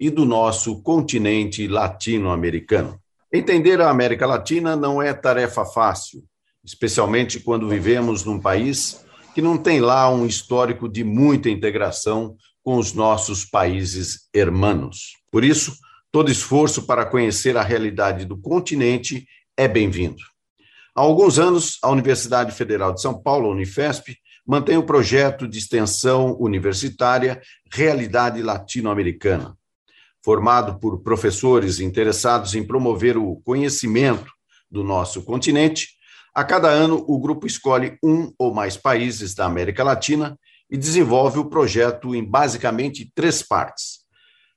e do nosso continente latino-americano. Entender a América Latina não é tarefa fácil, especialmente quando vivemos num país que não tem lá um histórico de muita integração com os nossos países hermanos. Por isso, todo esforço para conhecer a realidade do continente é bem-vindo. Há alguns anos, a Universidade Federal de São Paulo, Unifesp, mantém o projeto de extensão universitária Realidade Latino-Americana, formado por professores interessados em promover o conhecimento do nosso continente, a cada ano o grupo escolhe um ou mais países da América Latina e desenvolve o projeto em basicamente três partes.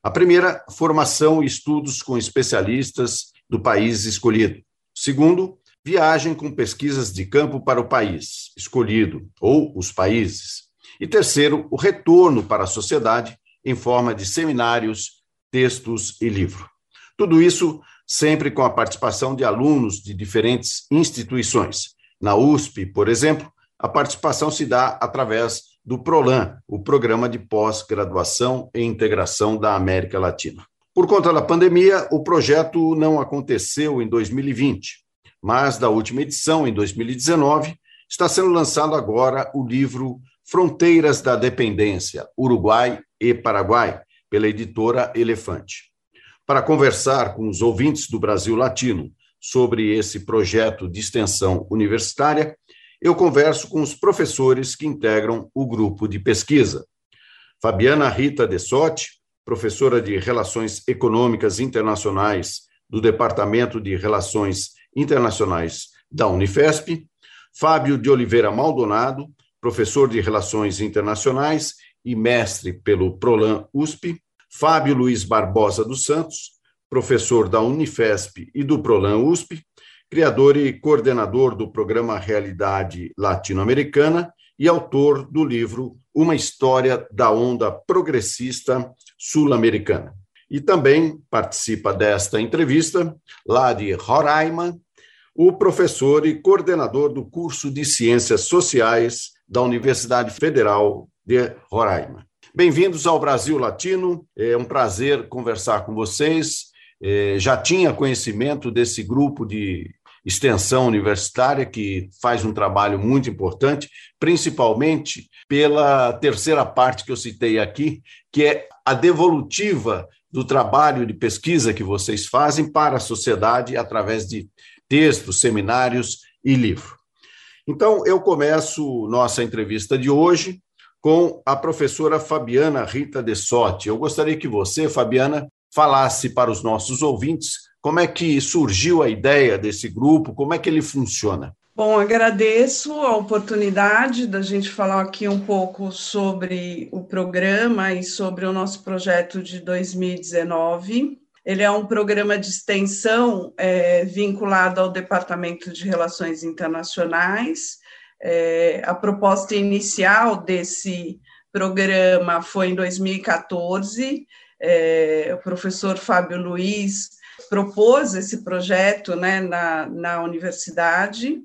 A primeira, formação e estudos com especialistas do país escolhido. Segundo, viagem com pesquisas de campo para o país escolhido ou os países. E terceiro, o retorno para a sociedade em forma de seminários, textos e livro. Tudo isso sempre com a participação de alunos de diferentes instituições. Na USP, por exemplo, a participação se dá através do PROLAN, o Programa de Pós-Graduação e Integração da América Latina. Por conta da pandemia, o projeto não aconteceu em 2020, mas da última edição, em 2019, está sendo lançado agora o livro Fronteiras da Dependência, Uruguai e Paraguai, pela editora Elefante. Para conversar com os ouvintes do Brasil Latino sobre esse projeto de extensão universitária, eu converso com os professores que integram o grupo de pesquisa. Fabiana Rita Dessotti, professora de Relações Econômicas Internacionais do Departamento de Relações Internacionais da Unifesp, Fábio de Oliveira Maldonado, professor de Relações Internacionais e mestre pelo Prolan USP, Fábio Luiz Barbosa dos Santos, professor da Unifesp e do Prolan USP, criador e coordenador do programa Realidade Latino-Americana e autor do livro Uma História da Onda Progressista Sul-Americana. E também participa desta entrevista, lá de Roraima, o professor e coordenador do curso de Ciências Sociais da Universidade Federal de Roraima. Bem-vindos ao Brasil Latino, é um prazer conversar com vocês. É, já tinha conhecimento desse grupo de extensão universitária que faz um trabalho muito importante, principalmente pela terceira parte que eu citei aqui, que é a devolutiva do trabalho de pesquisa que vocês fazem para a sociedade através de textos, seminários e livro. Então, eu começo nossa entrevista de hoje com a professora Fabiana Rita De Sotti. Eu gostaria que você, Fabiana, falasse para os nossos ouvintes como é que surgiu a ideia desse grupo, como é que ele funciona. Bom, agradeço a oportunidade da gente falar aqui um pouco sobre o programa e sobre o nosso projeto de 2019. Ele é um programa de extensão é, vinculado ao Departamento de Relações Internacionais é, a proposta inicial desse programa foi em 2014. É, o professor Fábio Luiz propôs esse projeto né, na, na universidade.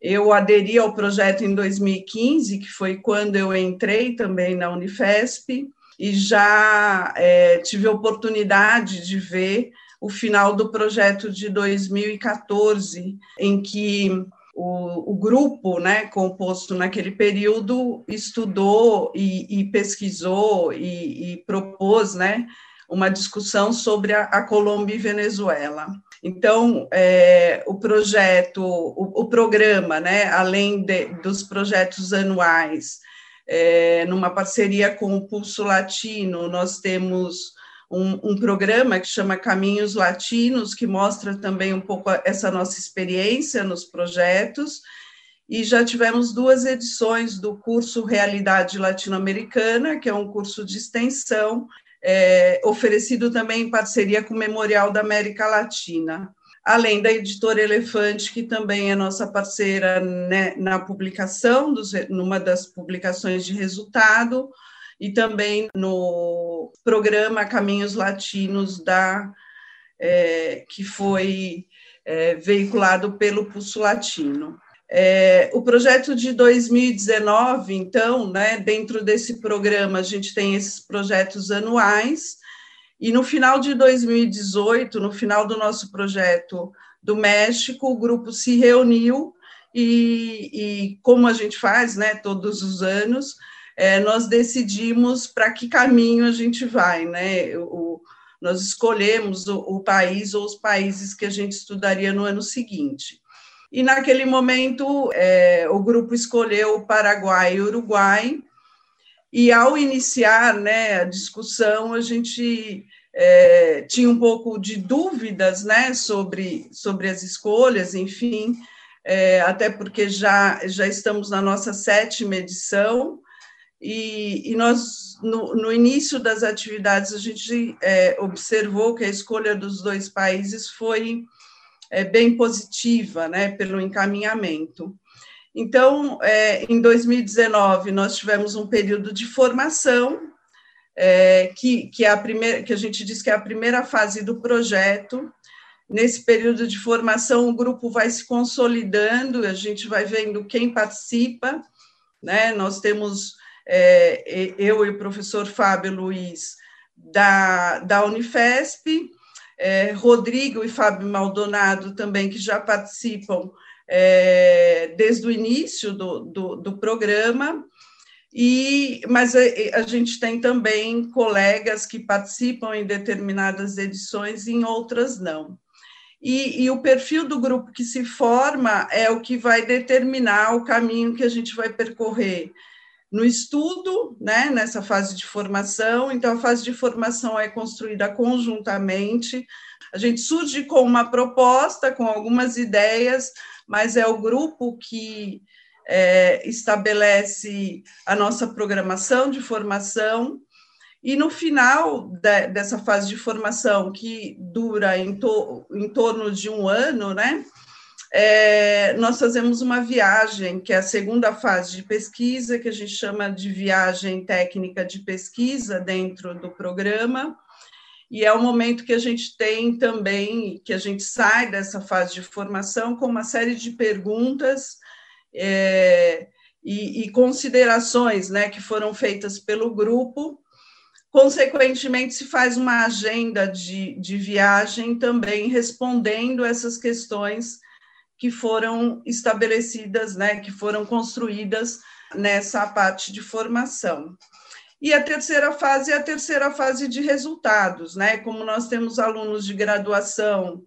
Eu aderi ao projeto em 2015, que foi quando eu entrei também na Unifesp, e já é, tive oportunidade de ver o final do projeto de 2014, em que o, o, grupo, né, composto naquele período, estudou e, e pesquisou e, e, propôs, né, uma discussão sobre a, a Colômbia e Venezuela. Então, é, o projeto, o, o, programa, né, além de, dos projetos anuais, é, numa parceria com o Pulso Latino, nós temos um, um, programa que chama Caminhos Latinos, que mostra também um pouco essa nossa experiência nos projetos, e já tivemos duas edições do curso Realidade Latino-Americana, que é um curso de extensão é, oferecido também em parceria com o Memorial da América Latina, além da editora Elefante, que também é nossa parceira né, na publicação, dos, numa das publicações de resultado, e também no programa Caminhos Latinos, da, é, que foi é, veiculado pelo Pulso Latino. É, o projeto de 2019, então, né, dentro desse programa, a gente tem esses projetos anuais, e no final de 2018, no final do nosso projeto do México, o grupo se reuniu e, e como a gente faz né, todos os anos, é, nós decidimos para que caminho a gente vai, né? O, nós escolhemos o, o país ou os países que a gente estudaria no ano seguinte. E naquele momento, é, o grupo escolheu Paraguai e Uruguai, e ao iniciar né, a discussão, a gente é, tinha um pouco de dúvidas né, sobre, sobre as escolhas, enfim, é, até porque já, já estamos na nossa sétima edição, e, e nós, no, no, início das atividades, a gente é, observou que a escolha dos dois países foi é, bem positiva, né, pelo encaminhamento. Então, é, em 2019, nós tivemos um período de formação, é, que, que, é a primeira, que a gente diz que é a primeira fase do projeto. Nesse período de formação, o grupo vai se consolidando, a gente vai vendo quem participa, né? Nós temos é, eu e o professor Fábio Luiz da, da Unifesp, é, Rodrigo e Fábio Maldonado também, que já participam é, desde o início do, do, do programa, e, mas a, a, gente tem também colegas que participam em determinadas edições e em outras não. E, e, o perfil do grupo que se forma é o que vai determinar o caminho que a gente vai percorrer no estudo, né, nessa fase de formação. Então, a fase de formação é construída conjuntamente. A gente surge com uma proposta, com algumas ideias, mas é o grupo que é, estabelece a nossa programação de formação. E no final de, dessa fase de formação, que dura em, to, em torno de um ano, né? É, nós fazemos uma viagem, que é a segunda fase de pesquisa, que a gente chama de viagem técnica de pesquisa dentro do programa, e é o momento que a gente tem também, que a gente sai dessa fase de formação com uma série de perguntas é, e, e, considerações né, que foram feitas pelo grupo. Consequentemente, se faz uma agenda de, de viagem também respondendo essas questões que foram estabelecidas, né, que foram construídas nessa parte de formação. E a terceira fase é a terceira fase de resultados, né? Como nós temos alunos de graduação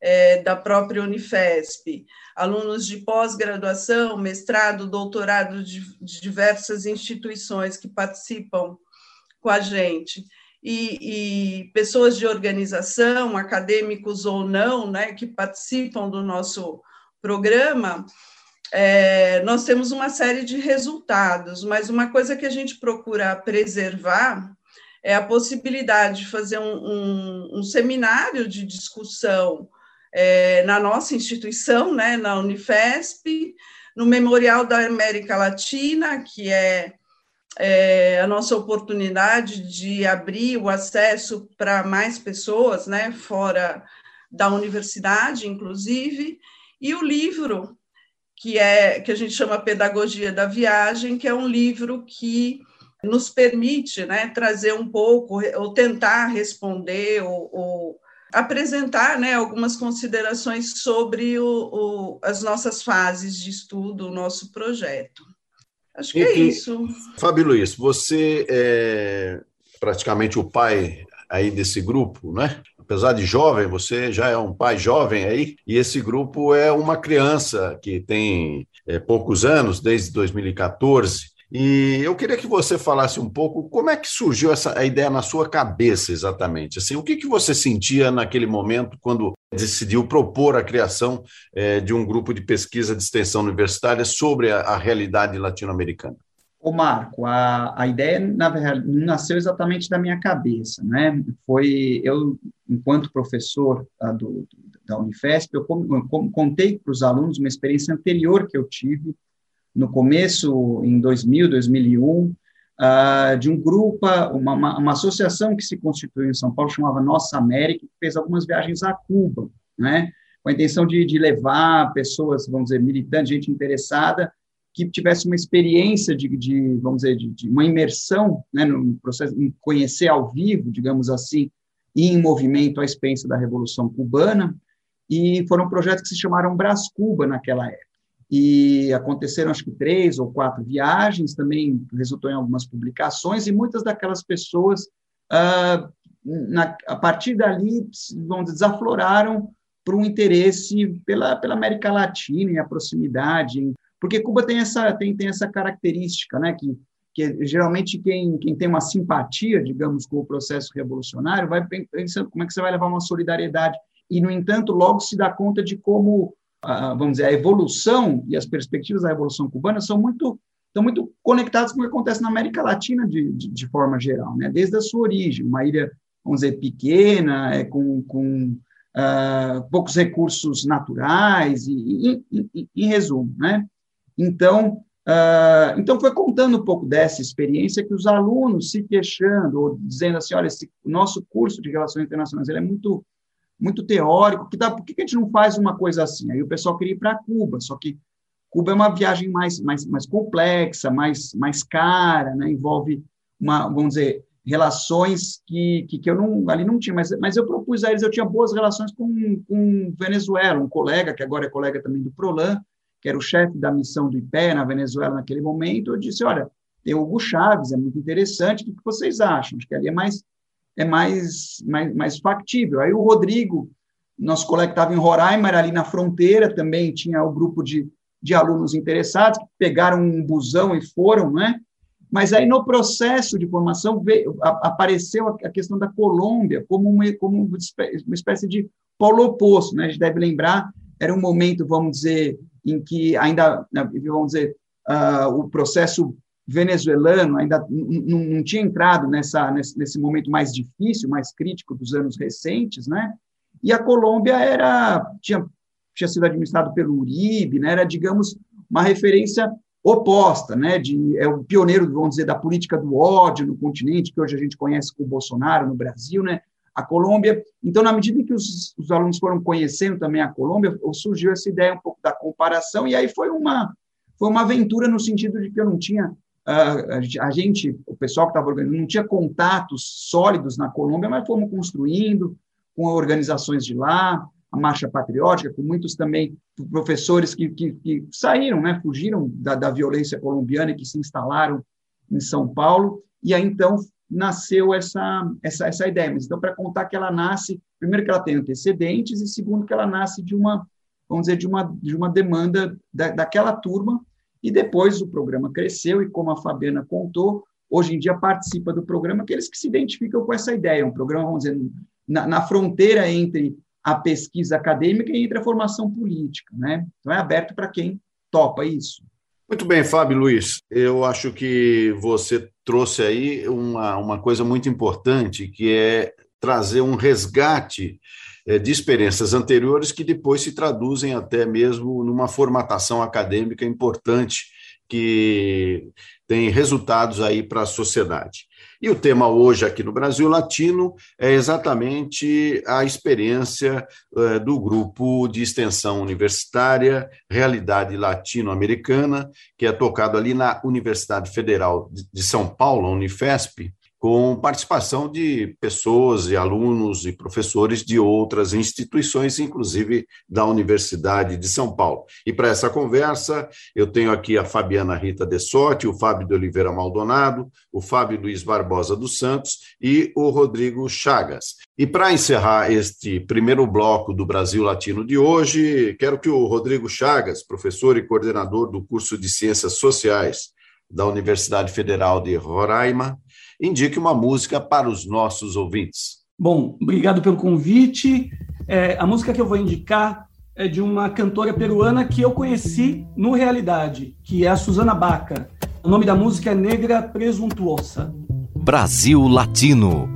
é, da própria Unifesp, alunos de pós-graduação, mestrado, doutorado de, de, diversas instituições que participam com a gente, e, e, pessoas de organização, acadêmicos ou não, né, que participam do nosso programa, é, nós temos uma série de resultados, mas uma coisa que a gente procura preservar é a possibilidade de fazer um, um, um seminário de discussão é, na nossa instituição, né, na Unifesp, no Memorial da América Latina, que é, é a nossa oportunidade de abrir o acesso para mais pessoas, né, fora da universidade, inclusive, e o livro, que é que a gente chama Pedagogia da Viagem, que é um livro que nos permite né, trazer um pouco, ou tentar responder, ou, ou apresentar né, algumas considerações sobre o, o, as nossas fases de estudo, o nosso projeto. Acho que e, é isso. Fábio Luiz, você é praticamente o pai aí desse grupo, né? Apesar de jovem, você já é um pai jovem aí, e esse grupo é uma criança que tem é, poucos anos, desde 2014. E eu queria que você falasse um pouco como é que surgiu essa a ideia na sua cabeça exatamente. Assim, o que, que você sentia naquele momento quando decidiu propor a criação é, de um grupo de pesquisa de extensão universitária sobre a, a realidade latino-americana? O Marco, a, a ideia, na verdade, não nasceu exatamente da minha cabeça, né? Foi, eu, enquanto professor uh, do, da Unifesp, eu, eu contei para os alunos uma experiência anterior que eu tive no começo, em 2000, 2001, uh, de um grupo, uma, uma, uma, associação que se constituiu em São Paulo, chamava Nossa América, que fez algumas viagens a Cuba, né? Com a intenção de, de levar pessoas, vamos dizer, militantes, gente interessada, que tivesse uma experiência de, de vamos dizer, de, de, uma imersão né, no processo, em conhecer ao vivo, digamos assim, e em movimento a experiência da Revolução Cubana, e foram projetos que se chamaram Brás Cuba naquela época. E aconteceram, acho que, três ou quatro viagens, também resultou em algumas publicações, e muitas daquelas pessoas, ah, na, a partir dali, dizer, desafloraram para um interesse pela, pela América Latina e a proximidade, porque Cuba tem essa, tem, tem essa característica, né, que, que geralmente quem, quem tem uma simpatia, digamos, com o processo revolucionário, vai pensando como é que você vai levar uma solidariedade, e, no entanto, logo se dá conta de como, vamos dizer, a evolução e as perspectivas da Revolução Cubana são muito estão muito conectadas com o que acontece na América Latina de, de, de forma geral, né? desde a sua origem, uma ilha, vamos dizer, pequena, é, com, com uh, poucos recursos naturais, e, em resumo, né? Então, uh, então foi contando um pouco dessa experiência que os alunos se queixando, ou dizendo assim, olha, esse nosso curso de Relações Internacionais ele é muito muito teórico, que dá, por que a gente não faz uma coisa assim? Aí o pessoal queria ir para Cuba, só que Cuba é uma viagem mais, mais, mais complexa, mais, mais cara, né? envolve, uma, vamos dizer, relações que, que, que, eu não, ali não tinha, mas, mas eu propus a eles, eu tinha boas relações com, com Venezuela, um colega, que agora é colega também do Prolan, que era o chefe da missão do IPE na Venezuela naquele momento, eu disse, olha, tem o Hugo Chaves, é muito interessante, o que vocês acham? Acho que ali é mais, é mais, mais, mais factível. Aí o Rodrigo, nosso colega que estava em Roraima, era ali na fronteira, também tinha o grupo de, de alunos interessados, que pegaram um busão e foram, né? Mas aí, no processo de formação, veio, apareceu a, questão da Colômbia como uma, como uma espécie de polo oposto, né? A gente deve lembrar, era um momento, vamos dizer, em que ainda, né, vamos dizer, uh, o processo venezuelano ainda não tinha entrado nessa, nesse, nesse, momento mais difícil, mais crítico dos anos recentes, né? E a Colômbia era tinha, tinha sido administrado pelo Uribe, né? Era, digamos, uma referência oposta, né? De é o pioneiro, vamos dizer, da política do ódio no continente que hoje a gente conhece com o Bolsonaro no Brasil, né? A Colômbia. Então, na medida que os, os, alunos foram conhecendo também a Colômbia, surgiu essa ideia um pouco da comparação, e aí foi uma, foi uma aventura no sentido de que eu não tinha, uh, a gente, o pessoal que estava organizando, não tinha contatos sólidos na Colômbia, mas fomos construindo com organizações de lá, a Marcha Patriótica, com muitos também professores que, que, que saíram, né, fugiram da, da violência colombiana e que se instalaram em São Paulo, e aí então nasceu essa, essa, essa ideia. Mas, então, para contar que ela nasce, primeiro que ela tem antecedentes e segundo que ela nasce de uma, vamos dizer, de uma, de uma demanda da, daquela turma e depois o programa cresceu e, como a Fabiana contou, hoje em dia participa do programa aqueles que se identificam com essa ideia, um programa, vamos dizer, na, na fronteira entre a pesquisa acadêmica e entre a formação política, né? Então é aberto para quem topa isso. Muito bem, Fábio Luiz. Eu acho que você trouxe aí uma, uma coisa muito importante, que é trazer um resgate é, de experiências anteriores que depois se traduzem até mesmo numa formatação acadêmica importante que tem resultados aí para a sociedade. E o tema hoje aqui no Brasil Latino é exatamente a experiência uh, do grupo de extensão universitária Realidade Latino-Americana, que é tocado ali na Universidade Federal de São Paulo, Unifesp, com participação de pessoas e alunos e professores de outras instituições, inclusive da Universidade de São Paulo. E para essa conversa, eu tenho aqui a Fabiana Rita Dessotti, o Fábio de Oliveira Maldonado, o Fábio Luiz Barbosa dos Santos e o Rodrigo Chagas. E para encerrar este primeiro bloco do Brasil Latino de hoje, quero que o Rodrigo Chagas, professor e coordenador do curso de Ciências Sociais da Universidade Federal de Roraima, indique uma música para os nossos ouvintes. Bom, obrigado pelo convite. É, a música que eu vou indicar é de uma cantora peruana que eu conheci no Realidade, que é a Susana Baca. O nome da música é Negra Presuntuosa. Brasil Latino.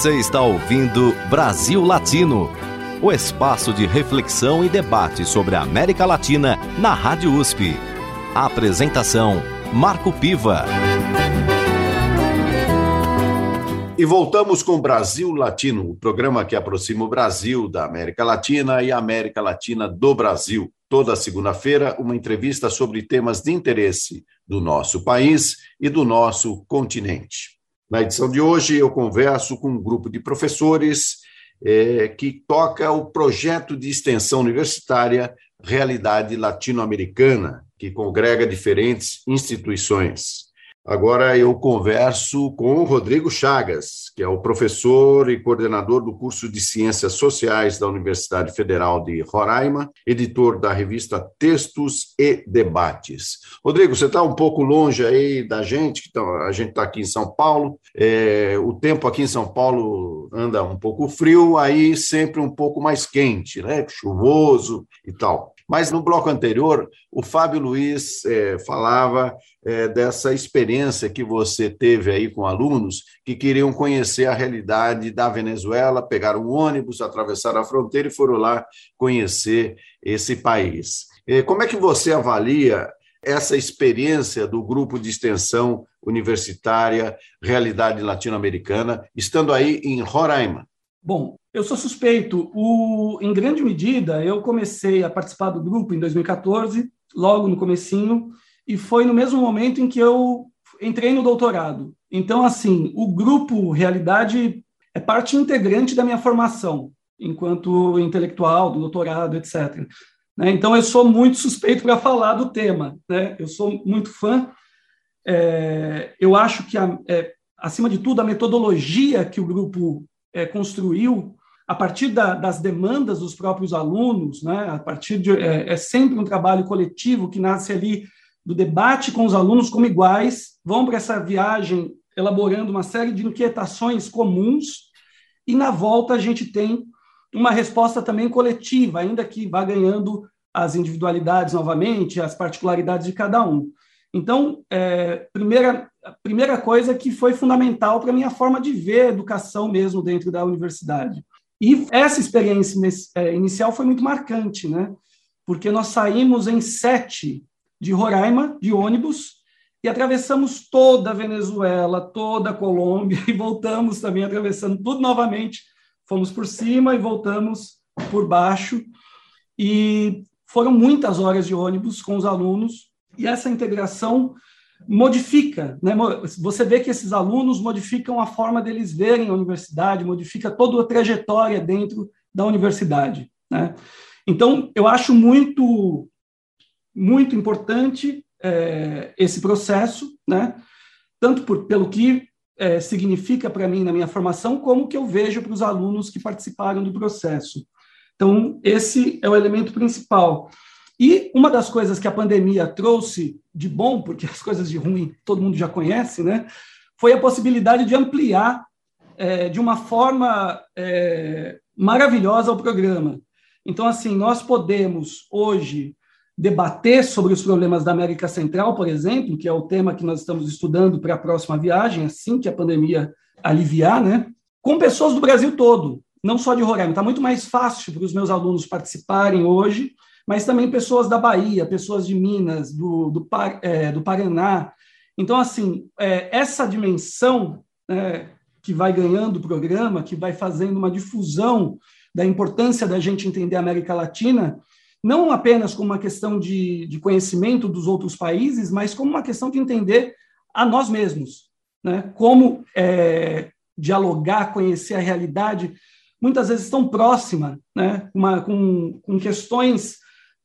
Você está ouvindo Brasil Latino, o espaço de reflexão e debate sobre a América Latina na Rádio USP. A apresentação: Marco Piva. E voltamos com Brasil Latino, o programa que aproxima o Brasil da América Latina e a América Latina do Brasil. Toda segunda-feira, uma entrevista sobre temas de interesse do nosso país e do nosso continente. Na edição de hoje, eu converso com um grupo de professores é, que toca o projeto de extensão universitária Realidade Latino-Americana, que congrega diferentes instituições. Agora eu converso com o Rodrigo Chagas, que é o professor e coordenador do curso de Ciências Sociais da Universidade Federal de Roraima, editor da revista Textos e Debates. Rodrigo, você está um pouco longe aí da gente, então a gente está aqui em São Paulo, é, o tempo aqui em São Paulo anda um pouco frio, aí sempre um pouco mais quente, né? chuvoso e tal. Mas no bloco anterior, o Fábio Luiz é, falava é, dessa experiência que você teve aí com alunos que queriam conhecer a realidade da Venezuela, pegaram um ônibus, atravessaram a fronteira e foram lá conhecer esse país. É, como é que você avalia essa experiência do grupo de extensão universitária Realidade Latino-Americana, estando aí em Roraima? Bom, eu sou suspeito. O, em grande medida, eu comecei a participar do grupo em 2014, logo no comecinho, e foi no mesmo momento em que eu entrei no doutorado. Então, assim, o grupo Realidade é parte integrante da minha formação, enquanto intelectual, do doutorado, etc. Né? Então, eu sou muito suspeito para falar do tema. Né? Eu sou muito fã. É, eu acho que, a, é, acima de tudo, a metodologia que o grupo é, construiu a partir da, das demandas dos próprios alunos, né, a partir de é, é, sempre um trabalho coletivo que nasce ali do debate com os alunos como iguais, vão para essa viagem elaborando uma série de inquietações comuns e na volta a gente tem uma resposta também coletiva, ainda que vá ganhando as individualidades novamente, as particularidades de cada um. Então, é, primeira, a primeira coisa que foi fundamental para a minha forma de ver a educação mesmo dentro da universidade. E essa experiência é, inicial foi muito marcante, né? Porque nós saímos em sete de Roraima, de ônibus, e atravessamos toda a Venezuela, toda a Colômbia, e voltamos também atravessando tudo novamente. Fomos por cima e voltamos por baixo. E foram muitas horas de ônibus com os alunos, e essa integração modifica, né? Você vê que esses alunos modificam a forma deles verem a universidade, modifica toda a trajetória dentro da universidade, né? Então, eu acho muito, muito importante é, esse processo, né? Tanto por, pelo que é, significa para mim na minha formação, como que eu vejo para os alunos que participaram do processo. Então, esse é o elemento principal. E uma das coisas que a pandemia trouxe de bom, porque as coisas de ruim todo mundo já conhece, né, foi a possibilidade de ampliar é, de uma forma é, maravilhosa o programa. Então, assim, nós podemos hoje debater sobre os problemas da América Central, por exemplo, que é o tema que nós estamos estudando para a próxima viagem, assim que a pandemia aliviar, né, com pessoas do Brasil todo, não só de Roraima. Está muito mais fácil para os meus alunos participarem hoje mas também pessoas da Bahia, pessoas de Minas, do, do, é, do Paraná. Então, assim, é, essa dimensão é, que vai ganhando o programa, que vai fazendo uma difusão da importância da gente entender a América Latina, não apenas como uma questão de, de conhecimento dos outros países, mas como uma questão de entender a nós mesmos, né? como é, dialogar, conhecer a realidade, muitas vezes tão próxima, né? uma, com, com questões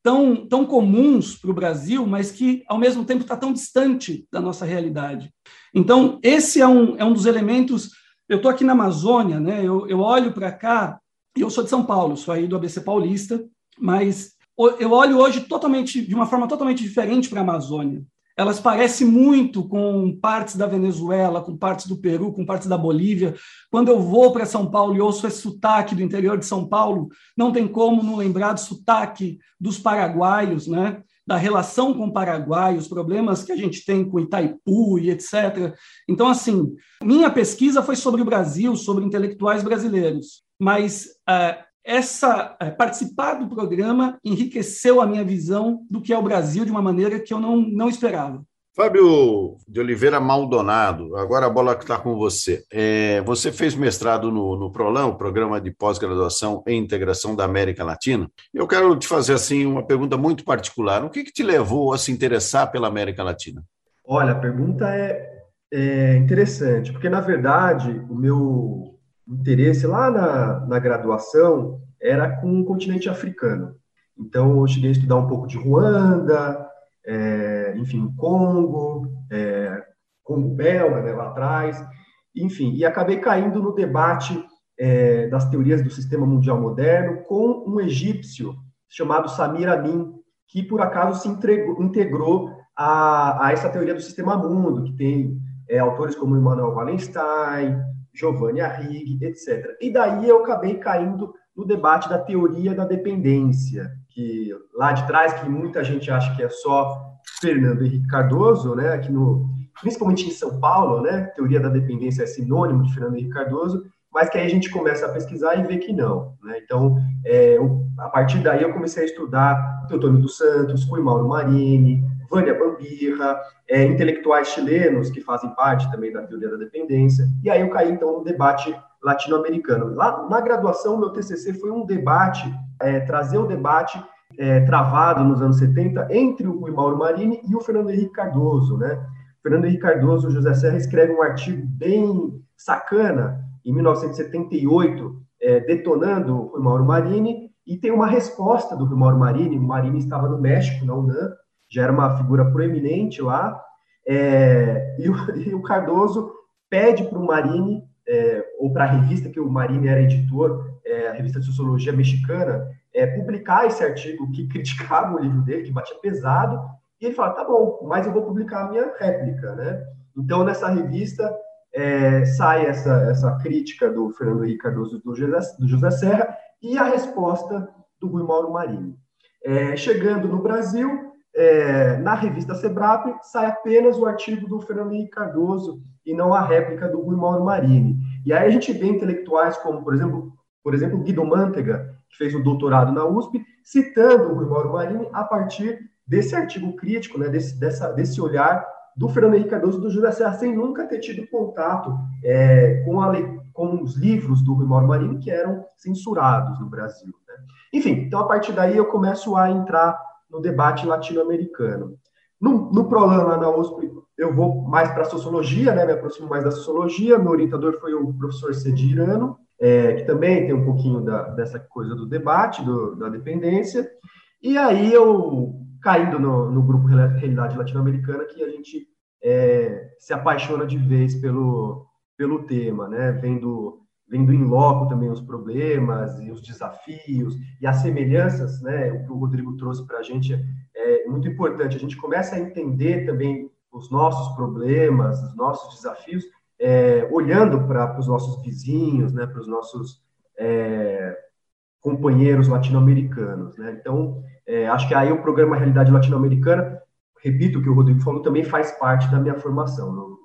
tão, tão comuns para o Brasil, mas que, ao mesmo tempo, está tão distante da nossa realidade. Então, esse é um, é um dos elementos. Eu estou aqui na Amazônia, né? eu, eu olho para cá, e eu sou de São Paulo, sou aí do ABC Paulista, mas eu olho hoje totalmente, de uma forma totalmente diferente para a Amazônia elas parecem muito com partes da Venezuela, com partes do Peru, com partes da Bolívia. Quando eu vou para São Paulo e ouço esse sotaque do interior de São Paulo, não tem como não lembrar do sotaque dos paraguaios, né? da relação com o Paraguai, os problemas que a gente tem com Itaipu e etc. Então, assim, minha pesquisa foi sobre o Brasil, sobre intelectuais brasileiros, mas uh, essa é, participar do programa enriqueceu a minha visão do que é o Brasil de uma maneira que eu não, não esperava. Fábio de Oliveira Maldonado, agora a bola está com você. É, você fez mestrado no, no PROLAN, o Programa de Pós-Graduação em Integração da América Latina. Eu quero te fazer assim uma pergunta muito particular. O que, que te levou a se interessar pela América Latina? Olha, a pergunta é, é interessante, porque na verdade o meu interesse lá na, na graduação era com o continente africano. Então, eu cheguei a estudar um pouco de Ruanda, é, enfim, Congo, é, Congo belga, né, lá atrás, enfim, e acabei caindo no debate é, das teorias do sistema mundial moderno com um egípcio chamado Samir Amin, que por acaso se entregou, integrou a, a, essa teoria do sistema mundo, que tem é, autores como Emmanuel Wallenstein, Giovanni Arrighi, etc. E daí eu acabei caindo no debate da teoria da dependência, que lá de trás, que muita gente acha que é só Fernando Henrique Cardoso, né, aqui no, principalmente em São Paulo, né, teoria da dependência é sinônimo de Fernando Henrique Cardoso, mas que aí a gente começa a pesquisar e vê que não. Né? Então, é, eu, a partir daí eu comecei a estudar Teotônio dos Santos, Rui Mauro Marini, Vânia Bambirra, é, intelectuais chilenos que fazem parte também da teoria da dependência. E aí eu caí, então, no debate latino-americano. Lá na graduação, meu TCC foi um debate, é, trazer o debate é, travado nos anos 70 entre o Rui Mauro Marini e o Fernando Henrique Cardoso, né? Fernando Henrique Cardoso, José Serra escreve um artigo bem sacana em 1978, é, detonando o Rui Mauro Marini, e tem uma resposta do Rui Mauro Marini. O Marini estava no México, na UNAM, já era uma figura proeminente lá, é, e, o, e, o, Cardoso pede para o Marini, é, ou para a revista que o Marini era editor, é, a revista de Sociologia Mexicana, é, publicar esse artigo que criticava o livro dele, que batia pesado, e ele fala, tá bom, mas eu vou publicar a minha réplica, né? Então, nessa revista, é, sai essa, essa crítica do Fernando Henrique Cardoso do José, do José Serra, e a resposta do Rui Mauro Marini. É, chegando no Brasil, é, na revista Sebrap, sai apenas o artigo do Fernando Henrique Cardoso e não a réplica do Rui Mauro Marini. E aí a gente vê intelectuais como, por exemplo, por exemplo, Guido Mantega, que fez um doutorado na USP, citando o Rui Mauro Marini a partir desse artigo crítico, né, desse, dessa, desse olhar do Fernando Henrique Cardoso do Júlio Serra, sem nunca ter tido contato é, com, a, com os livros do Rui Mauro Marini, que eram censurados no Brasil. Né? Enfim, então a partir daí eu começo a entrar no debate latino-americano. No, no Prolan, lá na USP, eu vou mais para a sociologia, né, me aproximo mais da sociologia, meu orientador foi o professor Cedirano, é, que também tem um pouquinho da, dessa coisa do debate, do, da dependência, e aí eu, caindo no, no grupo Realidade Latino-Americana, que a gente é, se apaixona de vez pelo, pelo tema, né, vendo vendo em loco também os problemas e os desafios e as semelhanças, né? O que o Rodrigo trouxe para a gente é muito importante. A gente começa a entender também os nossos problemas, os nossos desafios, é, olhando para os nossos vizinhos, né? Para os nossos é, companheiros latino-americanos, né? Então, é, acho que aí o programa Realidade Latino-Americana, repito o que o Rodrigo falou, também faz parte da minha formação. Eu,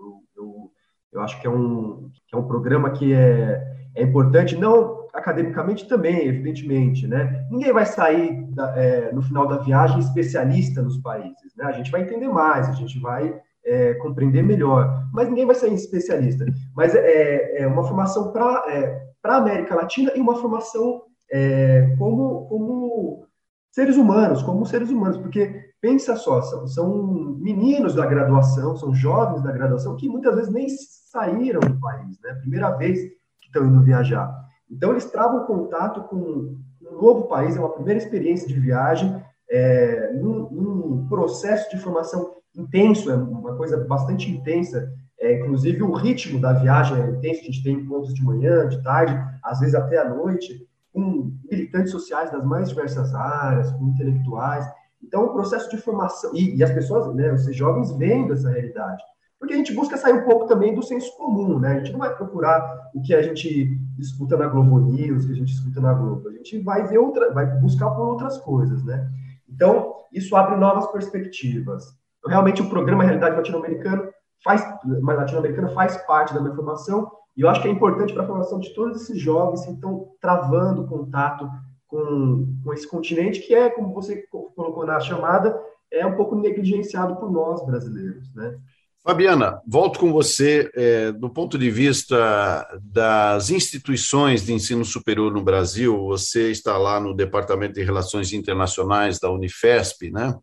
eu, acho que é um que é um programa que é é importante, não academicamente também, evidentemente, né? Ninguém vai sair da, é, no final da viagem especialista nos países, né? A gente vai entender mais, a gente vai é, compreender melhor, mas ninguém vai sair especialista. Mas é, é uma formação para é, a América Latina e uma formação é, como, como seres humanos, como seres humanos, porque pensa só, são, são meninos da graduação, são jovens da graduação que muitas vezes nem saíram do país, né? Primeira vez estão indo viajar. Então, eles travam contato com um novo país, é uma primeira experiência de viagem, é, num, num, processo de formação intenso, é uma coisa bastante intensa. É, inclusive, o ritmo da viagem é intenso, a gente tem encontros de manhã, de tarde, às vezes até à noite, com militantes sociais das mais diversas áreas, com intelectuais. Então, o processo de formação, e, e as pessoas, né, os jovens vendo essa realidade porque a gente busca sair um pouco também do senso comum, né? A gente não vai procurar o que a gente escuta na Globo News, que a gente escuta na Globo. A gente vai ver outra, vai buscar por outras coisas, né? Então, isso abre novas perspectivas. Então, realmente, o programa Realidade Latino-Americana faz, latino-americana faz parte da minha formação e eu acho que é importante para a formação de todos esses jovens que estão travando contato com, com esse continente que é, como você colocou na chamada, é um pouco negligenciado por nós brasileiros, né? Fabiana, volto com você. É, do ponto de vista das instituições de ensino superior no Brasil, você está lá no Departamento de Relações Internacionais da Unifesp, né?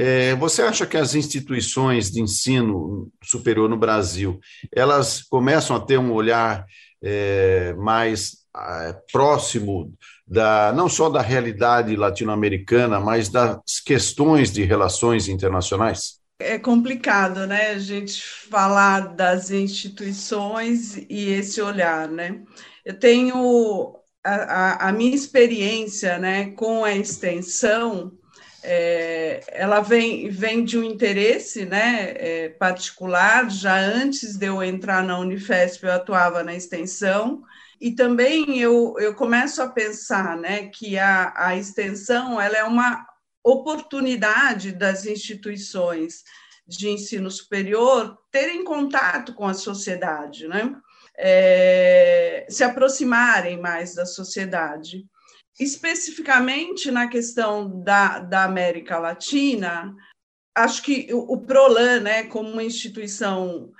É, você acha que as instituições de ensino superior no Brasil elas começam a ter um olhar é, mais é, próximo da não só da realidade latino-americana, mas das questões de relações internacionais? É complicado, né, a gente falar das instituições e esse olhar, né? Eu tenho a, a, a minha experiência, né, com a extensão, é, ela vem, vem de um interesse, né, é, particular. Já antes de eu entrar na Unifesp, eu atuava na extensão. E também eu, eu começo a pensar, né, que a, a extensão ela é uma oportunidade das instituições de ensino superior terem contato com a sociedade, né? É, se aproximarem mais da sociedade. Especificamente na questão da, da América Latina, acho que o, o PROLAN, né, como uma instituição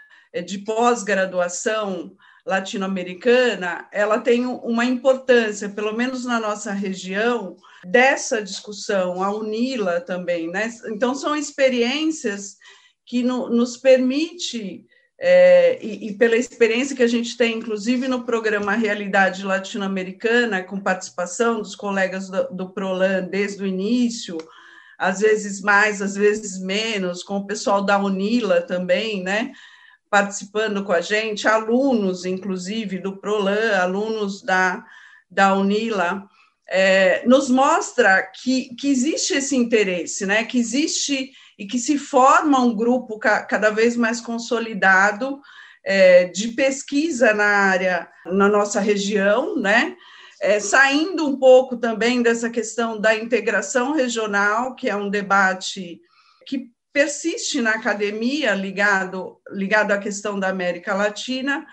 de pós-graduação latino-americana, ela tem uma importância, pelo menos na nossa região, dessa discussão, a UNILA também, né? Então, são experiências que no, nos permite, é, e, e, pela experiência que a gente tem, inclusive no programa Realidade Latino-Americana, com participação dos colegas do, do PROLAN desde o início, às vezes mais, às vezes menos, com o pessoal da UNILA também, né? Participando com a gente, alunos, inclusive, do PROLAN, alunos da, da UNILA, é, nos mostra que, que existe esse interesse, né? que existe e que se forma um grupo ca, cada vez mais consolidado é, de pesquisa na área, na nossa região, né? é, saindo um pouco também dessa questão da integração regional, que é um debate que persiste na academia ligado, ligado à questão da América Latina,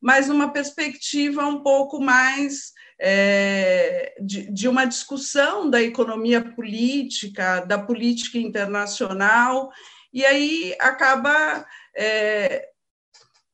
mas numa perspectiva um pouco mais é, de, de, uma discussão da economia política, da política internacional, e aí acaba, é,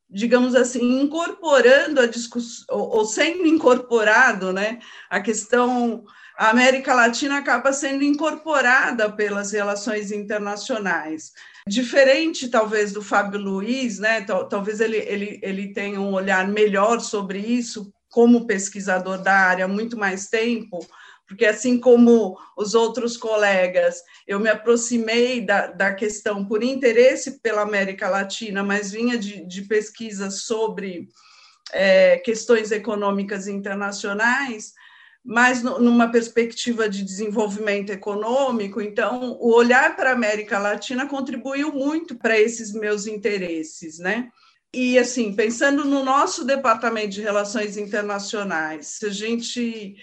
digamos assim, incorporando a discussão, ou, ou sendo incorporado, né, a questão a América Latina acaba sendo incorporada pelas relações internacionais. Diferente, talvez, do Fábio Luiz, né? talvez ele, ele, ele tenha um olhar melhor sobre isso, como pesquisador da área muito mais tempo, porque assim como os outros colegas, eu me aproximei da, da questão por interesse pela América Latina, mas vinha de, de pesquisas sobre é, questões econômicas internacionais, mas numa perspectiva de desenvolvimento econômico. Então, o olhar para a América Latina contribuiu muito para esses meus interesses, né? E, assim, pensando no nosso Departamento de Relações Internacionais, se a gente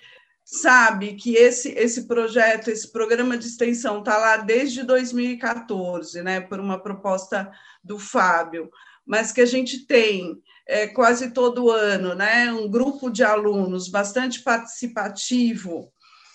sabe que esse, esse projeto, esse programa de extensão está lá desde 2014, né, por uma proposta do Fábio, mas que a gente tem é, quase todo ano, né? Um grupo de alunos bastante participativo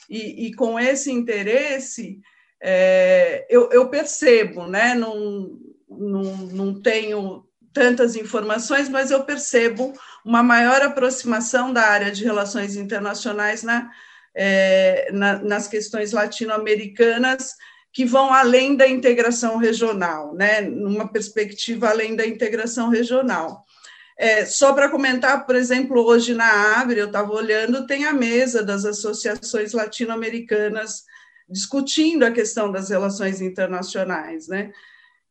e, e com esse interesse, é, eu, eu, percebo, né? Não, não, não tenho tantas informações, mas eu percebo uma maior aproximação da área de relações internacionais na, é, na, nas questões latino-americanas que vão além da integração regional, né, numa perspectiva além da integração regional. É, só para comentar, por exemplo, hoje na Abre, eu estava olhando, tem a mesa das associações latino-americanas discutindo a questão das relações internacionais, né?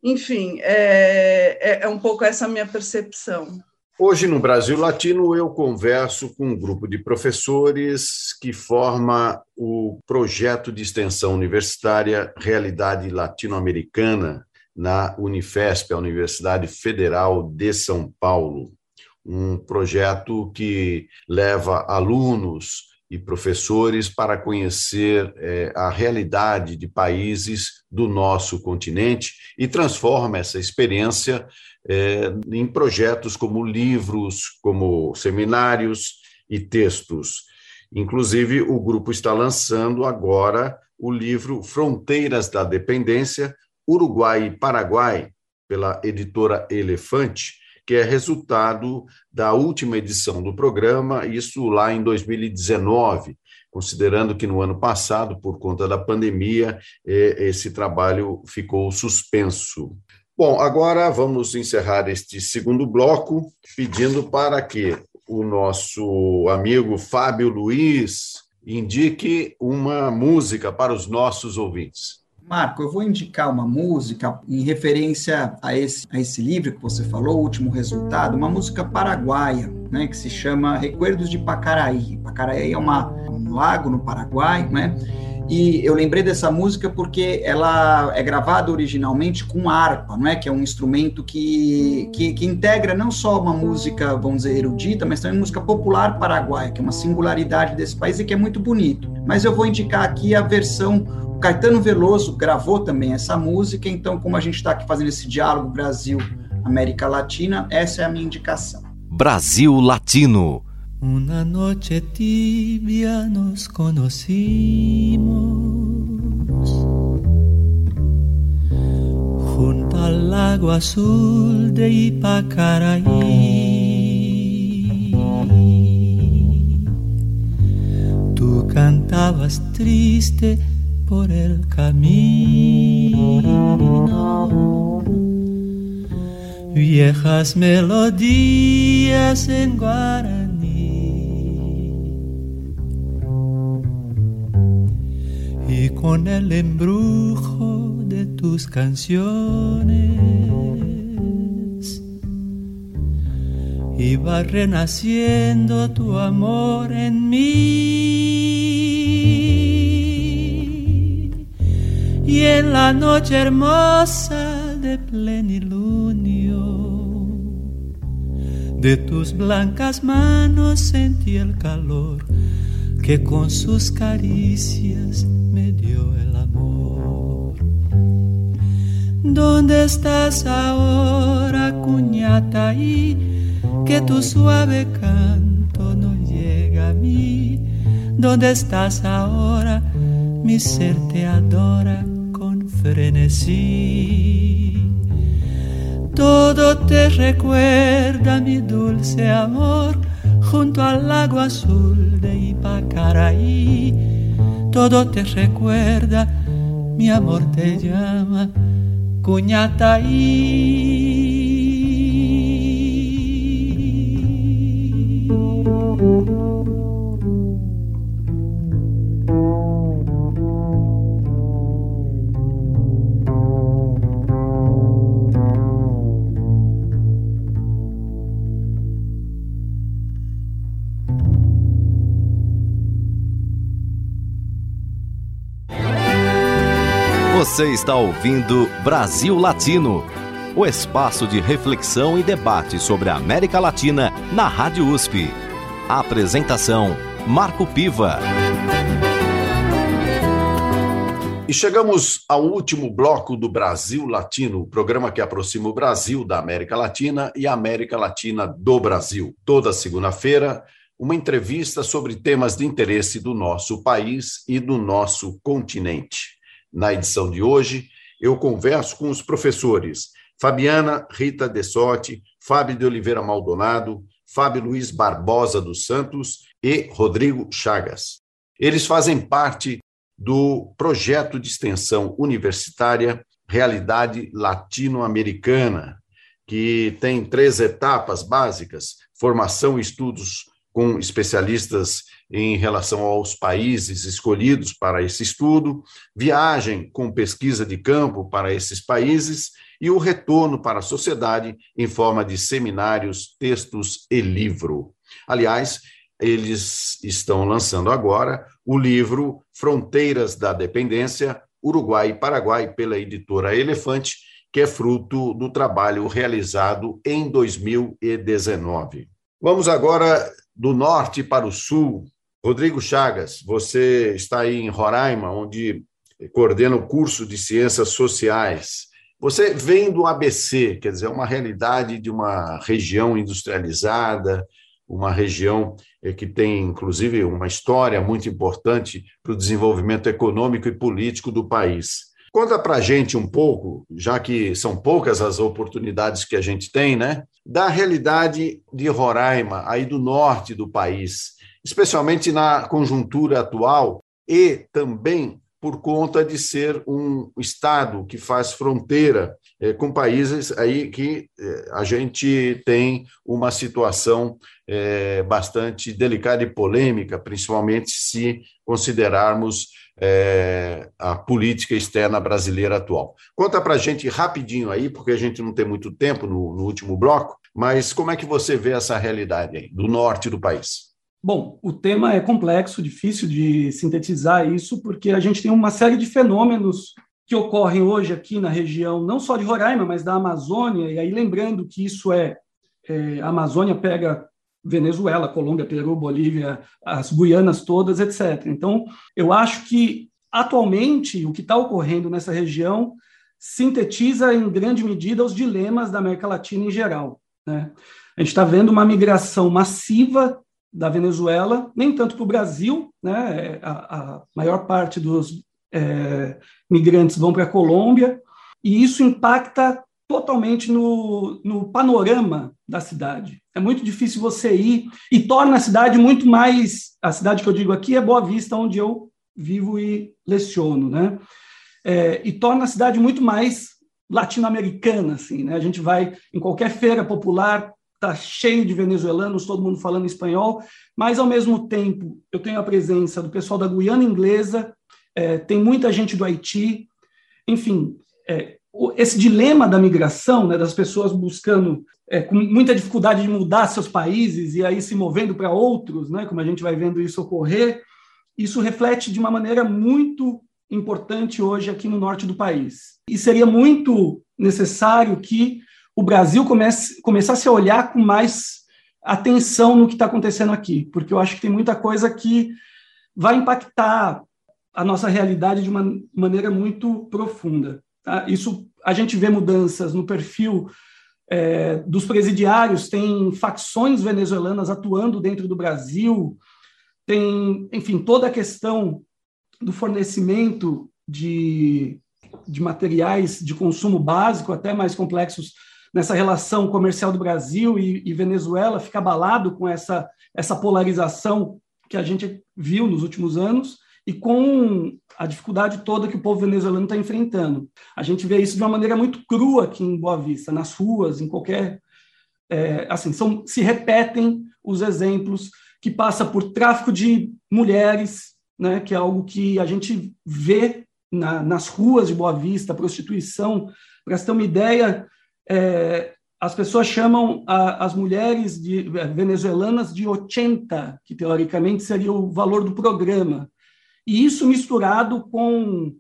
Enfim, é, é, é um pouco essa minha percepção. Hoje, no Brasil Latino, eu converso com um grupo de professores que forma o projeto de extensão universitária Realidade Latino-Americana na Unifesp, a Universidade Federal de São Paulo um projeto que leva alunos e professores para conhecer é, a realidade de países do nosso continente e transforma essa experiência é, em projetos como livros, como seminários e textos. Inclusive, o grupo está lançando agora o livro Fronteiras da Dependência, Uruguai e Paraguai, pela editora Elefante, que é resultado da última edição do programa, isso lá em 2019, considerando que no ano passado, por conta da pandemia, é, esse trabalho ficou suspenso. Bom, agora vamos encerrar este segundo bloco pedindo para que o nosso amigo Fábio Luiz indique uma música para os nossos ouvintes. Marco, eu vou indicar uma música em referência a esse, a esse livro que você falou, O Último Resultado, uma música paraguaia, né, que se chama Recuerdos de Pacaraí. Pacaraí é uma, um lago no Paraguai, né? E eu lembrei dessa música porque ela é gravada originalmente com harpa, não é? Que é um instrumento que, que, que, integra não só uma música, vamos dizer, erudita, mas também música popular paraguaia, que é uma singularidade desse país e que é muito bonito. Mas eu vou indicar aqui a versão Caetano Veloso gravou também essa música, então, como a gente está aqui fazendo esse diálogo Brasil-América Latina, essa é a minha indicação. Brasil Latino. Una noche tibia nos conocimos junto al lago azul de Ipacaraí. Tú cantabas triste por el camino. Viejas melodías en guaraní. Y con el embrujo de tus canciones iba renaciendo tu amor en mí y en la noche hermosa de plenilunio de tus blancas manos sentí el calor que con sus caricias me dio el amor. ¿Dónde estás ahora, cuñata? Y que tu suave canto no llega a mí. ¿Dónde estás ahora? Mi ser te adora frenesí. Todo te recuerda mi dulce amor junto al lago azul de Ipacaraí. Todo te recuerda, mi amor te llama, Cuñataí. Você está ouvindo Brasil Latino, o espaço de reflexão e debate sobre a América Latina na Rádio USP. A apresentação: Marco Piva. E chegamos ao último bloco do Brasil Latino, o programa que aproxima o Brasil da América Latina e a América Latina do Brasil. Toda segunda-feira, uma entrevista sobre temas de interesse do nosso país e do nosso continente. Na edição de hoje, eu converso com os professores Fabiana Rita Dessotti, Fábio de Oliveira Maldonado, Fábio Luiz Barbosa dos Santos e Rodrigo Chagas. Eles fazem parte do projeto de extensão universitária Realidade Latino-Americana, que tem três etapas básicas: formação e estudos com especialistas em relação aos países escolhidos para esse estudo, viagem com pesquisa de campo para esses países e o retorno para a sociedade em forma de seminários, textos e livro. Aliás, eles estão lançando agora o livro Fronteiras da Dependência, Uruguai e Paraguai, pela editora Elefante, que é fruto do trabalho realizado em 2019. Vamos agora do norte para o sul, Rodrigo Chagas, você está aí em Roraima, onde coordena o curso de Ciências Sociais. Você vem do ABC, quer dizer, uma realidade de uma região industrializada, uma região eh, que tem, inclusive, uma história muito importante para o desenvolvimento econômico e político do país. Conta para a gente um pouco, já que são poucas as oportunidades que a gente tem, né? Da realidade de Roraima, aí do norte do país especialmente na conjuntura atual e também por conta de ser um estado que faz fronteira é, com países aí que é, a gente tem uma situação é, bastante delicada e polêmica, principalmente se considerarmos a política externa brasileira atual. Conta para a gente rapidinho aí, porque a gente não tem muito tempo no, no último bloco, mas como é que você vê essa realidade aí, do norte do país? Bom, o tema é complexo, difícil de sintetizar isso, porque a gente tem uma série de fenômenos que ocorrem hoje aqui na região, não só de Roraima, mas da Amazônia, e aí lembrando que isso é, é a Amazônia pega Venezuela, Colômbia, Peru, Bolívia, as Guianas todas, etc. Então, eu acho que atualmente o que está ocorrendo nessa região sintetiza em grande medida os dilemas da América Latina em geral. Né? A gente está vendo uma migração massiva da Venezuela, nem tanto para o Brasil, né? A, a, maior parte dos é, migrantes vão para a Colômbia, e isso impacta totalmente no, no panorama da cidade. É muito difícil você ir e torna a cidade muito mais. A cidade que eu digo aqui é Boa Vista, onde eu vivo e leciono, né? É, e torna a cidade muito mais latino-americana, assim, né? A gente vai em qualquer feira popular, está cheio de venezuelanos, todo mundo falando espanhol, mas ao mesmo tempo eu tenho a presença do pessoal da Guiana Inglesa, é, tem muita gente do Haiti, enfim, é, esse dilema da migração, né, das pessoas buscando é, com muita dificuldade de mudar seus países e aí se movendo para outros, né, como a gente vai vendo isso ocorrer, isso reflete de uma maneira muito importante hoje aqui no norte do país. E seria muito necessário que o Brasil comece, começasse a olhar com mais atenção no que está acontecendo aqui, porque eu acho que tem muita coisa que vai impactar a nossa realidade de uma maneira muito profunda. Tá? Isso a gente vê mudanças no perfil é, dos presidiários, tem facções venezuelanas atuando dentro do Brasil, tem, enfim, toda a questão do fornecimento de, de materiais de consumo básico, até mais complexos nessa relação comercial do Brasil e, e Venezuela, fica abalado com essa, essa polarização que a gente viu nos últimos anos e com a dificuldade toda que o povo venezuelano está enfrentando. A gente vê isso de uma maneira muito crua aqui em Boa Vista, nas ruas, em qualquer. É, assim, são, se repetem os exemplos que passa por tráfico de mulheres, né, que é algo que a gente vê na, nas ruas de Boa Vista, prostituição. Para você ter uma ideia, é, as pessoas chamam a, as mulheres de, é, venezuelanas de 80, que teoricamente seria o valor do programa. E isso misturado com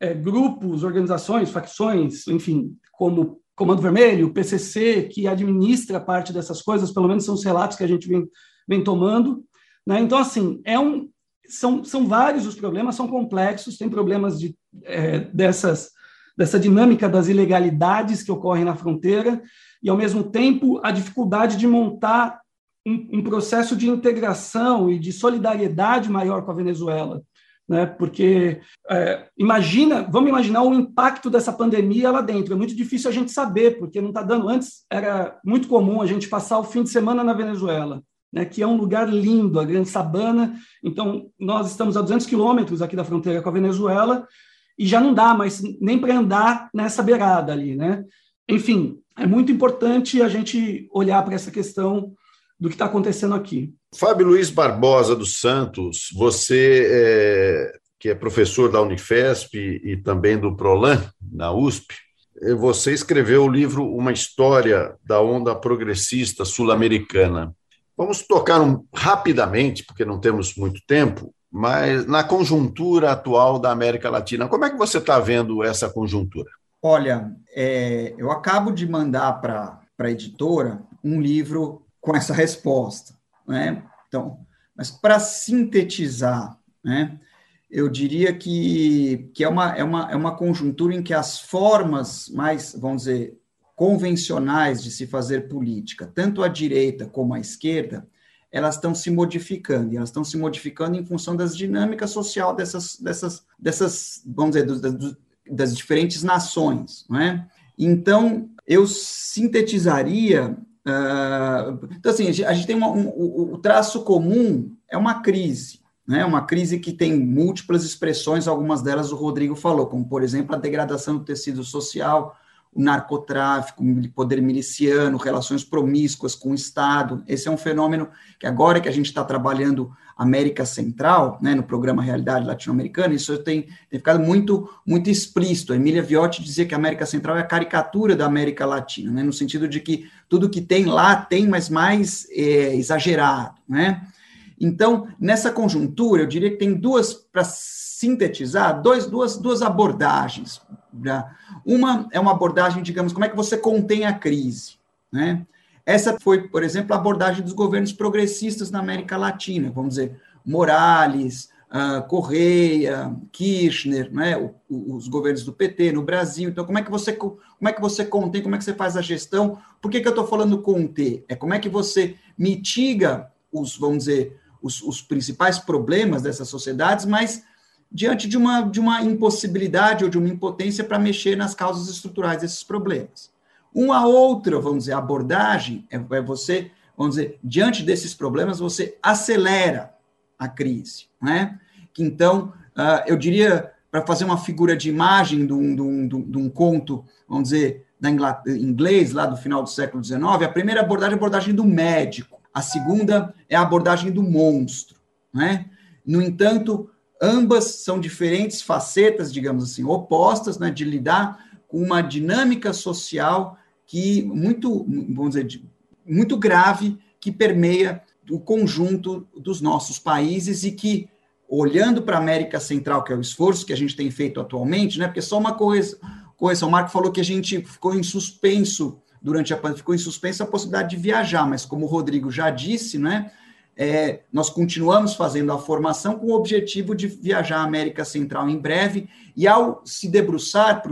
é, grupos, organizações, facções, enfim, como Comando Vermelho, PCC, que administra parte dessas coisas, pelo menos são os relatos que a gente vem, vem tomando. Né? Então, assim, é um, são, são vários os problemas, são complexos, tem problemas de, é, dessas, dessa dinâmica das ilegalidades que ocorrem na fronteira, e, ao mesmo tempo, a dificuldade de montar um, um processo de integração e de solidariedade maior com a Venezuela né? Porque é, imagina, vamos imaginar o impacto dessa pandemia lá dentro. É muito difícil a gente saber, porque não está dando. Antes era muito comum a gente passar o fim de semana na Venezuela, né? Que é um lugar lindo, a Grande Sabana. Então nós estamos a 200 quilômetros aqui da fronteira com a Venezuela e já não dá mais nem para andar nessa beirada ali, né? Enfim, é muito importante a gente olhar para essa questão do que está acontecendo aqui. Fábio Luiz Barbosa dos Santos, você é, que é professor da Unifesp e também do Prolan, na USP, é, você escreveu o livro Uma História da Onda Progressista Sul-Americana. Vamos tocar um, rapidamente, porque não temos muito tempo, mas na conjuntura atual da América Latina. Como é que você está vendo essa conjuntura? Olha, é, eu acabo de mandar para a editora um livro com essa resposta, né? Então, mas para sintetizar, né? Eu diria que, que é, uma, é, uma, é uma conjuntura em que as formas mais, vamos dizer, convencionais de se fazer política, tanto a direita como a esquerda, elas estão se modificando, e elas estão se modificando em função das dinâmicas social dessas, dessas, dessas vamos dizer, das, das diferentes nações, não é? Então, eu sintetizaria Uh, então, assim, a gente tem uma, um, o, traço comum é uma crise, né? Uma crise que tem múltiplas expressões, algumas delas o Rodrigo falou, como, por exemplo, a degradação do tecido social, narcotráfico, poder miliciano, relações promíscuas com o Estado. Esse é um fenômeno que agora que a gente está trabalhando América Central, né, no programa Realidade Latino-Americana, isso tem, tem ficado muito, muito explícito. A Emília Viotti dizia que a América Central é a caricatura da América Latina, né, no sentido de que tudo que tem lá tem, mas mais é, exagerado. Né? Então, nessa conjuntura, eu diria que tem duas, para sintetizar, dois, duas, duas abordagens. Né? Uma é uma abordagem, digamos, como é que você contém a crise. Né? Essa foi, por exemplo, a abordagem dos governos progressistas na América Latina, vamos dizer, Morales, uh, Correia, Kirchner, né, o, o, os governos do PT no Brasil. Então, como é que você como é que você contém, como é que você faz a gestão? Por que, que eu estou falando conter? É como é que você mitiga os, vamos dizer, os, os principais problemas dessas sociedades, mas diante de uma, de uma impossibilidade ou de uma impotência para mexer nas causas estruturais desses problemas. Uma outra, vamos dizer, abordagem é, é você, vamos dizer, diante desses problemas, você acelera a crise. Né? Que, então, uh, eu diria, para fazer uma figura de imagem de um, de um, de um conto, vamos dizer, da inglês, lá do final do século XIX, a primeira abordagem é a abordagem do médico, a segunda é a abordagem do monstro. Né? No entanto, ambas são diferentes facetas, digamos assim, opostas, né, de lidar com uma dinâmica social que muito, vamos dizer, muito grave que permeia o conjunto dos nossos países e que olhando para a América Central, que é o esforço que a gente tem feito atualmente, né? Porque só uma coisa, o Marco falou que a gente ficou em suspenso durante a pandemia, ficou em suspenso a possibilidade de viajar, mas como o Rodrigo já disse, né? É, nós continuamos fazendo a formação com o objetivo de viajar à América Central em breve, e ao se debruçar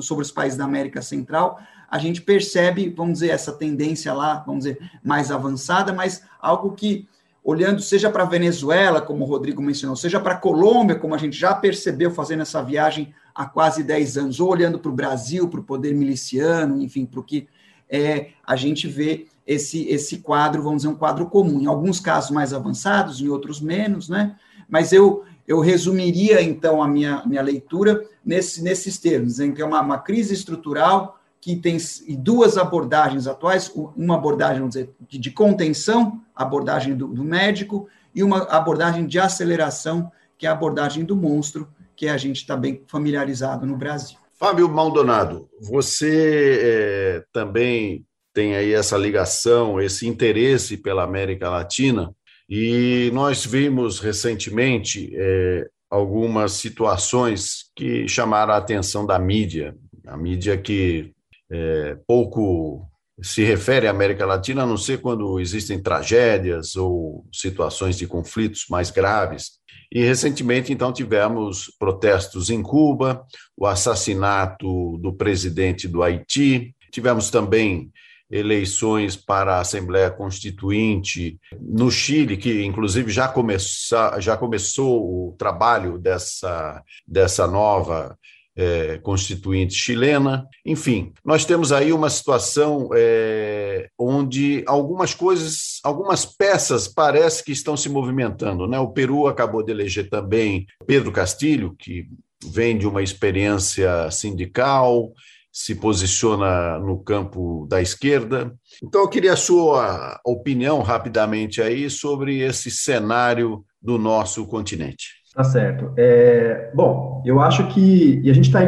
sobre os países da América Central, a gente percebe, vamos dizer, essa tendência lá, vamos dizer, mais avançada, mas algo que, olhando seja para a Venezuela, como o Rodrigo mencionou, seja para a Colômbia, como a gente já percebeu fazendo essa viagem há quase 10 anos, ou olhando para o Brasil, para o poder miliciano, enfim, para o que é, a gente vê esse, esse quadro, vamos dizer, um quadro comum. Em alguns casos mais avançados, em outros menos, né? Mas eu, eu resumiria, então, a minha, minha leitura nesse, nesses termos, em que é uma, uma crise estrutural que tem duas abordagens atuais, uma abordagem, vamos dizer, de, contenção, abordagem do, do médico, e uma abordagem de aceleração, que é a abordagem do monstro, que a gente está bem familiarizado no Brasil. Fábio Maldonado, você é, também tem aí essa ligação, esse interesse pela América Latina, e nós vimos recentemente é, algumas situações que chamaram a atenção da mídia, a mídia que é, pouco se refere à América Latina, a não ser quando existem tragédias ou situações de conflitos mais graves. E recentemente, então, tivemos protestos em Cuba, o assassinato do presidente do Haiti, tivemos também eleições para a Assembleia Constituinte no Chile, que inclusive já, começou já começou o trabalho dessa, dessa nova é, constituinte chilena. Enfim, nós temos aí uma situação é, onde algumas coisas, algumas peças parece que estão se movimentando. Né? O Peru acabou de eleger também Pedro Castilho, que vem de uma experiência sindical, se posiciona no campo da esquerda. Então, eu queria a sua opinião rapidamente aí sobre esse cenário do nosso continente. Tá certo. É, bom, eu acho que, e a gente está,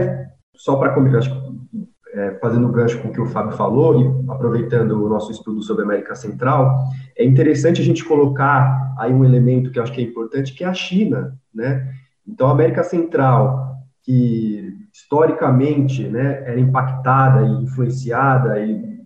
só para é, fazendo o gancho com o que o Fábio falou e aproveitando o nosso estudo sobre a América Central, é interessante a gente colocar aí um elemento que eu acho que é importante, que é a China, né? Então, a América Central, que historicamente né, era impactada e influenciada, e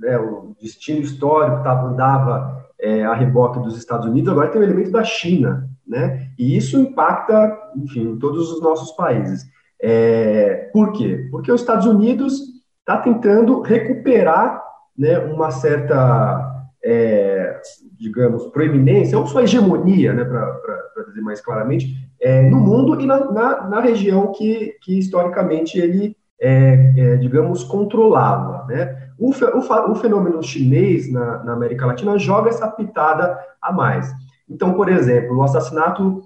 né, o destino histórico tava, andava é, a reboque dos Estados Unidos, agora tem o elemento da China, né? E isso impacta, enfim, todos os nossos países. É, por quê? Porque os Estados Unidos está tentando recuperar né, uma certa, é, digamos, proeminência, ou sua hegemonia, né, para dizer mais claramente, é, no mundo e na, na, na, região que, que historicamente ele, é, é, digamos, controlava. Né? O, o, o fenômeno chinês na, na, América Latina joga essa pitada a mais. Então, por exemplo, o assassinato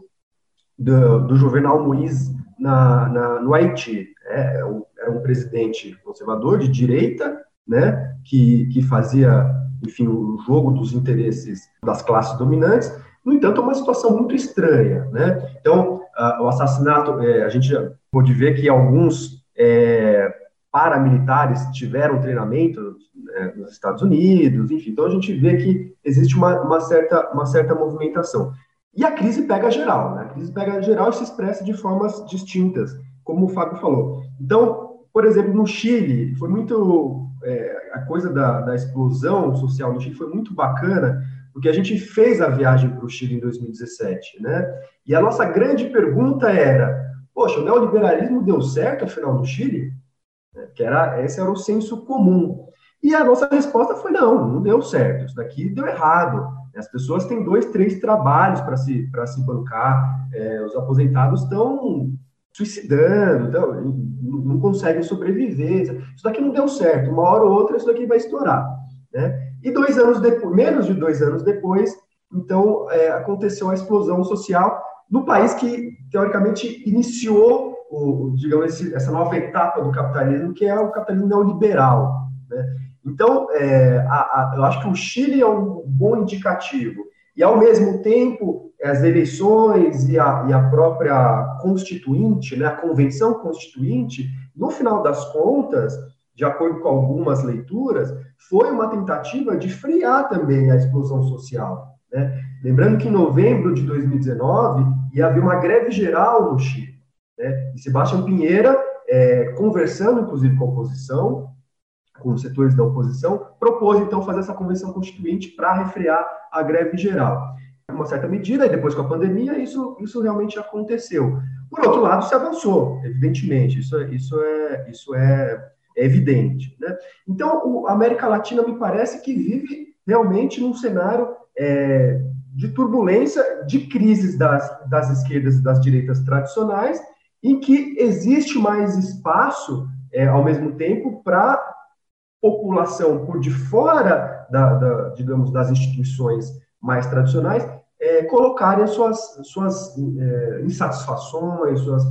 do, do Juvenal Moïse na, na, no Haiti. É, era um presidente conservador de direita, né, que, que fazia, enfim, o jogo dos interesses das classes dominantes, no entanto, é uma situação muito estranha, né? Então, o assassinato, é, a gente pode ver que alguns é, paramilitares tiveram treinamento né, nos Estados Unidos, enfim. Então, a gente vê que existe uma, uma, certa, uma certa movimentação. E a crise pega geral, né? A crise pega geral e se expressa de formas distintas, como o Fábio falou. Então, por exemplo, no Chile, foi muito. É, a coisa da, da explosão social no Chile foi muito bacana, porque a gente fez a viagem para o Chile em 2017, né? E a nossa grande pergunta era: poxa, o neoliberalismo deu certo afinal no Chile? É, que era esse era o senso comum. E a nossa resposta foi: não, não deu certo. Isso daqui deu errado. As pessoas têm dois, três trabalhos para se para se bancar. É, os aposentados estão suicidando, então, não conseguem sobreviver. Isso daqui não deu certo. Uma hora ou outra isso daqui vai estourar, né? E dois anos depois, menos de dois anos depois, então é, aconteceu a explosão social no país que teoricamente iniciou, o, digamos, esse, essa nova etapa do capitalismo, que é o capitalismo neoliberal. Né? Então, é, a, a, eu acho que o Chile é um bom indicativo. E, ao mesmo tempo, as eleições e a, e a própria constituinte, né, a convenção constituinte, no final das contas, de acordo com algumas leituras, foi uma tentativa de frear também a explosão social. Né? Lembrando que em novembro de 2019 ia haver uma greve geral no Chile. Né? E Sebastião Pinheira, é, conversando inclusive com a oposição, com os setores da oposição, propôs então fazer essa convenção constituinte para refrear a greve geral. Uma certa medida, e depois com a pandemia, isso, isso realmente aconteceu. Por outro lado, se avançou, evidentemente, isso, isso, é, isso é, é evidente. Né? Então, a América Latina me parece que vive realmente num cenário é, de turbulência, de crises das, das esquerdas e das direitas tradicionais, em que existe mais espaço, é, ao mesmo tempo, para população por de fora, da, da, digamos, das instituições mais tradicionais, é, colocarem as suas, suas é, insatisfações, suas...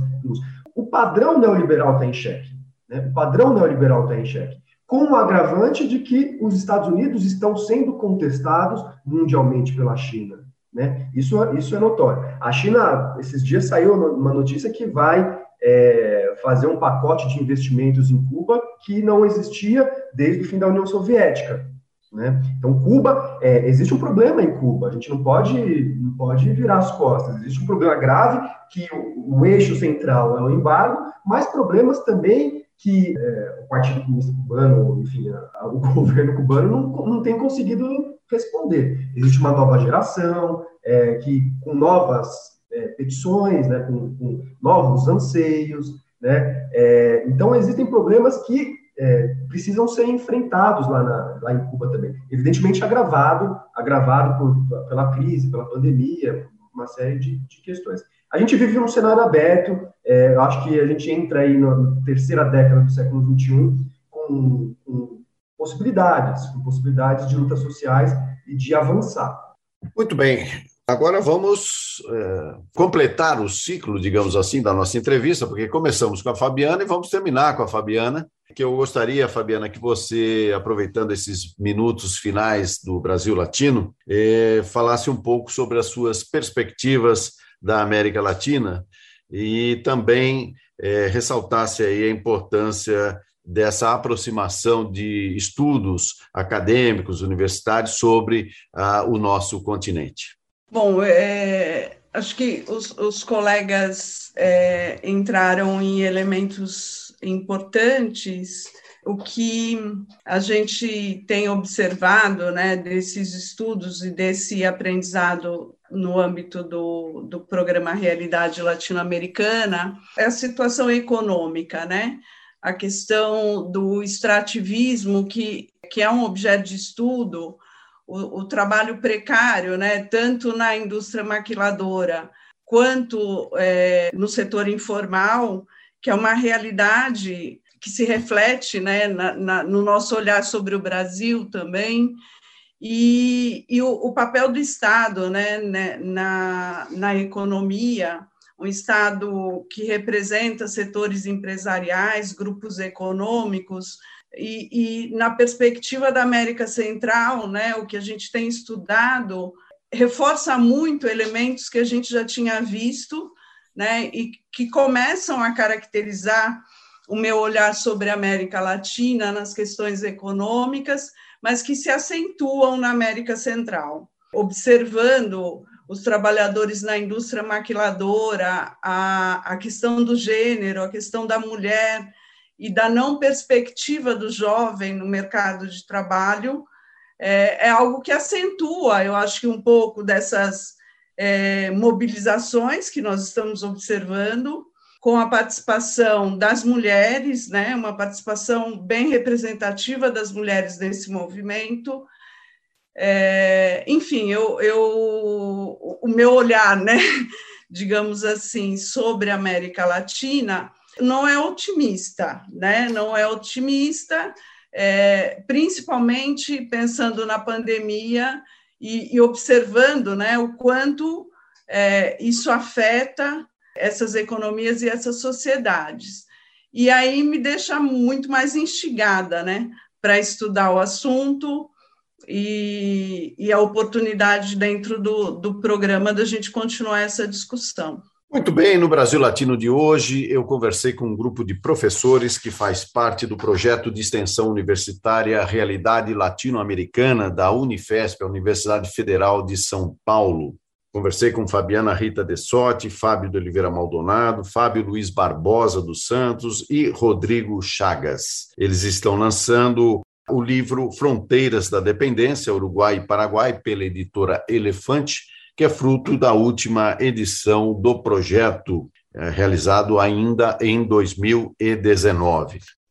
O padrão neoliberal está em xeque. Né? O padrão neoliberal está em xeque. Com o agravante de que os Estados Unidos estão sendo contestados mundialmente pela China. Né? Isso, isso é notório. A China, esses dias saiu uma notícia que vai é, fazer um pacote de investimentos em Cuba que não existia desde o fim da União Soviética. Né? Então, Cuba, é, existe um problema em Cuba, a gente não pode, não pode virar as costas. Existe um problema grave que o, o eixo central é o embargo, mas problemas também que é, o Partido Comunista Cubano, enfim, a, o governo cubano não, não tem conseguido responder. Existe uma nova geração é, que com novas é, petições, né, com, com, novos anseios, né? É, então existem problemas que é, precisam ser enfrentados lá, na, lá em Cuba também. Evidentemente agravado, agravado por, pela crise, pela pandemia, uma série de, de questões. A gente vive num cenário aberto, é, eu acho que a gente entra aí na terceira década do século XXI com, com possibilidades, com possibilidades de lutas sociais e de avançar. Muito bem. Agora vamos é, completar o ciclo, digamos assim, da nossa entrevista, porque começamos com a Fabiana e vamos terminar com a Fabiana. Que eu gostaria, Fabiana, que você, aproveitando esses minutos finais do Brasil Latino, é, falasse um pouco sobre as suas perspectivas da América Latina e também é, ressaltasse aí a importância dessa aproximação de estudos acadêmicos, universitários sobre ah, o nosso continente. Bom, é, acho que os, os colegas é, entraram em elementos importantes. O que a gente tem observado né, desses estudos e desse aprendizado no âmbito do, do programa Realidade Latino-Americana é a situação econômica, né? A questão do extrativismo, que, que é um objeto de estudo, o, o trabalho precário, né? Tanto na indústria maquiladora quanto é, no setor informal, que é uma realidade que se reflete né, na, na, no nosso olhar sobre o Brasil também, e, e o, o, papel do Estado né, né, na, na economia, um Estado que representa setores empresariais, grupos econômicos, e, e, na perspectiva da América Central, né, o que a gente tem estudado reforça muito elementos que a gente já tinha visto, né, e que começam a caracterizar o meu olhar sobre a América Latina nas questões econômicas, mas que se acentuam na América Central. Observando os trabalhadores na indústria maquiladora, a, a questão do gênero, a questão da mulher e da não perspectiva do jovem no mercado de trabalho, é, é algo que acentua, eu acho que um pouco dessas é, mobilizações que nós estamos observando, com a participação das mulheres, né, uma participação bem representativa das mulheres nesse movimento. É, enfim, eu, eu, o meu olhar, né, digamos assim, sobre a América Latina não é otimista, né, não é otimista, é, principalmente pensando na pandemia e, e observando né, o quanto é, isso afeta essas economias e essas sociedades. E aí me deixa muito mais instigada, né, para estudar o assunto e, e, a oportunidade dentro do, do programa da gente continuar essa discussão. Muito bem, no Brasil Latino de hoje, eu conversei com um grupo de professores que faz parte do projeto de extensão universitária Realidade Latino-Americana da Unifesp, a Universidade Federal de São Paulo. Conversei com Fabiana Rita Dessotti, Fábio de Oliveira Maldonado, Fábio Luiz Barbosa dos Santos e Rodrigo Chagas. Eles estão lançando o livro Fronteiras da Dependência, Uruguai e Paraguai, pela editora Elefante, que é fruto da última edição do projeto, eh, realizado ainda em 2019.